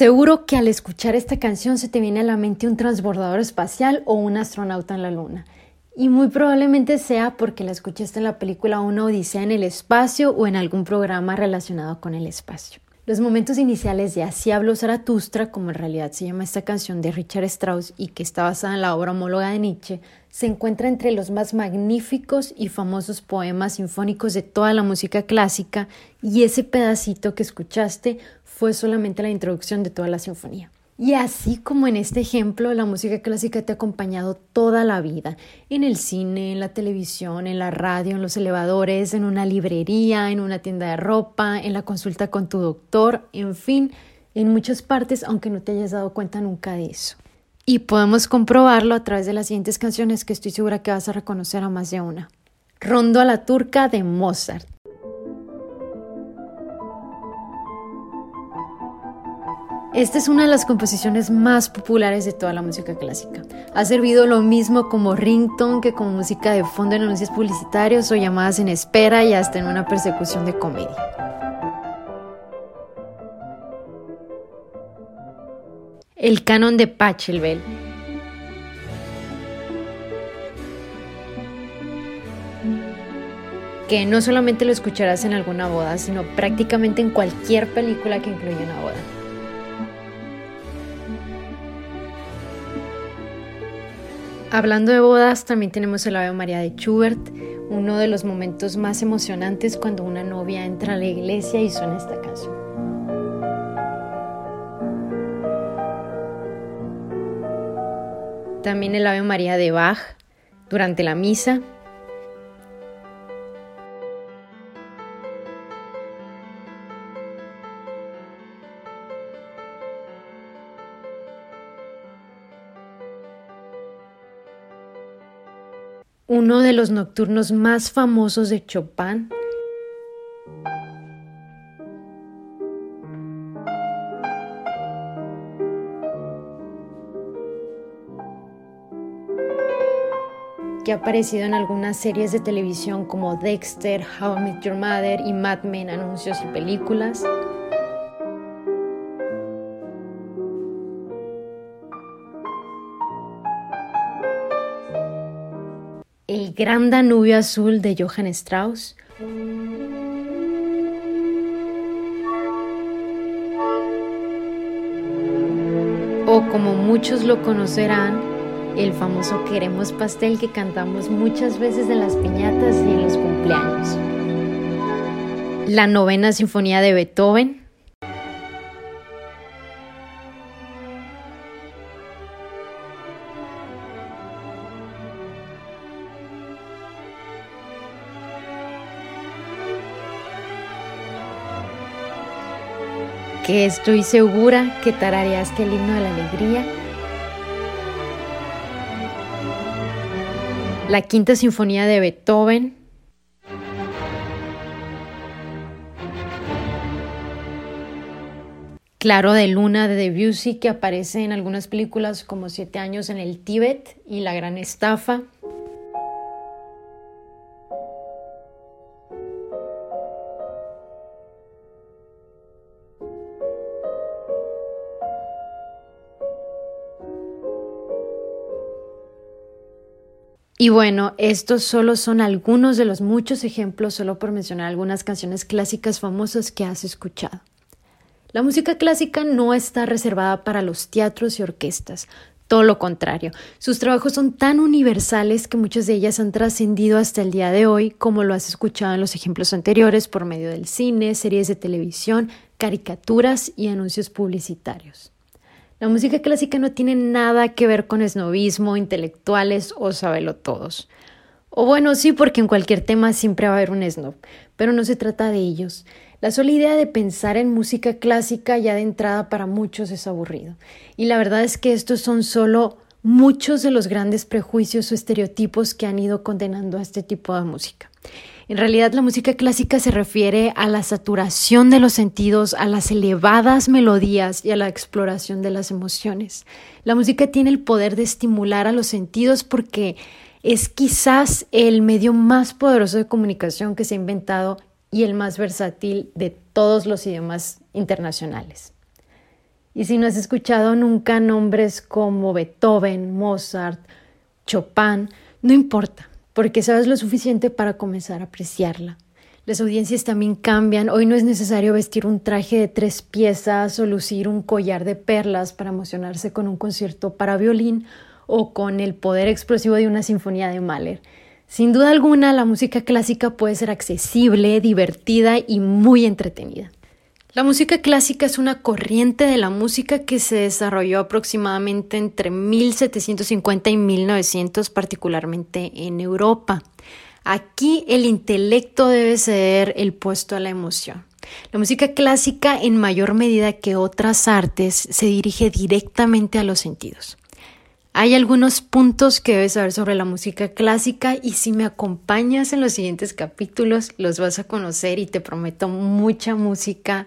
Seguro que al escuchar esta canción se te viene a la mente un transbordador espacial o un astronauta en la luna. Y muy probablemente sea porque la escuchaste en la película Una Odisea en el Espacio o en algún programa relacionado con el espacio. Los momentos iniciales de Así habló Zaratustra, como en realidad se llama esta canción de Richard Strauss y que está basada en la obra homóloga de Nietzsche, se encuentra entre los más magníficos y famosos poemas sinfónicos de toda la música clásica y ese pedacito que escuchaste fue solamente la introducción de toda la sinfonía. Y así como en este ejemplo, la música clásica te ha acompañado toda la vida, en el cine, en la televisión, en la radio, en los elevadores, en una librería, en una tienda de ropa, en la consulta con tu doctor, en fin, en muchas partes, aunque no te hayas dado cuenta nunca de eso. Y podemos comprobarlo a través de las siguientes canciones que estoy segura que vas a reconocer a más de una. Rondo a la turca de Mozart. Esta es una de las composiciones más populares de toda la música clásica. Ha servido lo mismo como ringtone que como música de fondo en anuncios publicitarios o llamadas en espera y hasta en una persecución de comedia. El canon de Pachelbel. que no solamente lo escucharás en alguna boda, sino prácticamente en cualquier película que incluya una boda. Hablando de bodas, también tenemos el Ave María de Schubert, uno de los momentos más emocionantes cuando una novia entra a la iglesia y suena esta canción. También el Ave María de Bach durante la misa uno de los nocturnos más famosos de Chopin. que ha aparecido en algunas series de televisión como Dexter, How I Met Your Mother y Mad Men, anuncios y películas. Gran Danubio Azul de Johann Strauss. O como muchos lo conocerán, el famoso Queremos Pastel que cantamos muchas veces en las piñatas y en los cumpleaños. La novena sinfonía de Beethoven. Estoy segura que tarareaste el himno de la alegría. La quinta sinfonía de Beethoven. Claro de Luna de Debussy que aparece en algunas películas como Siete años en el Tíbet y La gran estafa. Y bueno, estos solo son algunos de los muchos ejemplos, solo por mencionar algunas canciones clásicas famosas que has escuchado. La música clásica no está reservada para los teatros y orquestas, todo lo contrario. Sus trabajos son tan universales que muchas de ellas han trascendido hasta el día de hoy, como lo has escuchado en los ejemplos anteriores, por medio del cine, series de televisión, caricaturas y anuncios publicitarios. La música clásica no tiene nada que ver con esnovismo, intelectuales o todos. O bueno, sí, porque en cualquier tema siempre va a haber un snob, pero no se trata de ellos. La sola idea de pensar en música clásica ya de entrada para muchos es aburrido. Y la verdad es que estos son solo muchos de los grandes prejuicios o estereotipos que han ido condenando a este tipo de música. En realidad la música clásica se refiere a la saturación de los sentidos, a las elevadas melodías y a la exploración de las emociones. La música tiene el poder de estimular a los sentidos porque es quizás el medio más poderoso de comunicación que se ha inventado y el más versátil de todos los idiomas internacionales. Y si no has escuchado nunca nombres como Beethoven, Mozart, Chopin, no importa porque sabes lo suficiente para comenzar a apreciarla. Las audiencias también cambian. Hoy no es necesario vestir un traje de tres piezas o lucir un collar de perlas para emocionarse con un concierto para violín o con el poder explosivo de una sinfonía de Mahler. Sin duda alguna, la música clásica puede ser accesible, divertida y muy entretenida. La música clásica es una corriente de la música que se desarrolló aproximadamente entre 1750 y 1900, particularmente en Europa. Aquí el intelecto debe ceder el puesto a la emoción. La música clásica, en mayor medida que otras artes, se dirige directamente a los sentidos. Hay algunos puntos que debes saber sobre la música clásica y si me acompañas en los siguientes capítulos los vas a conocer y te prometo mucha música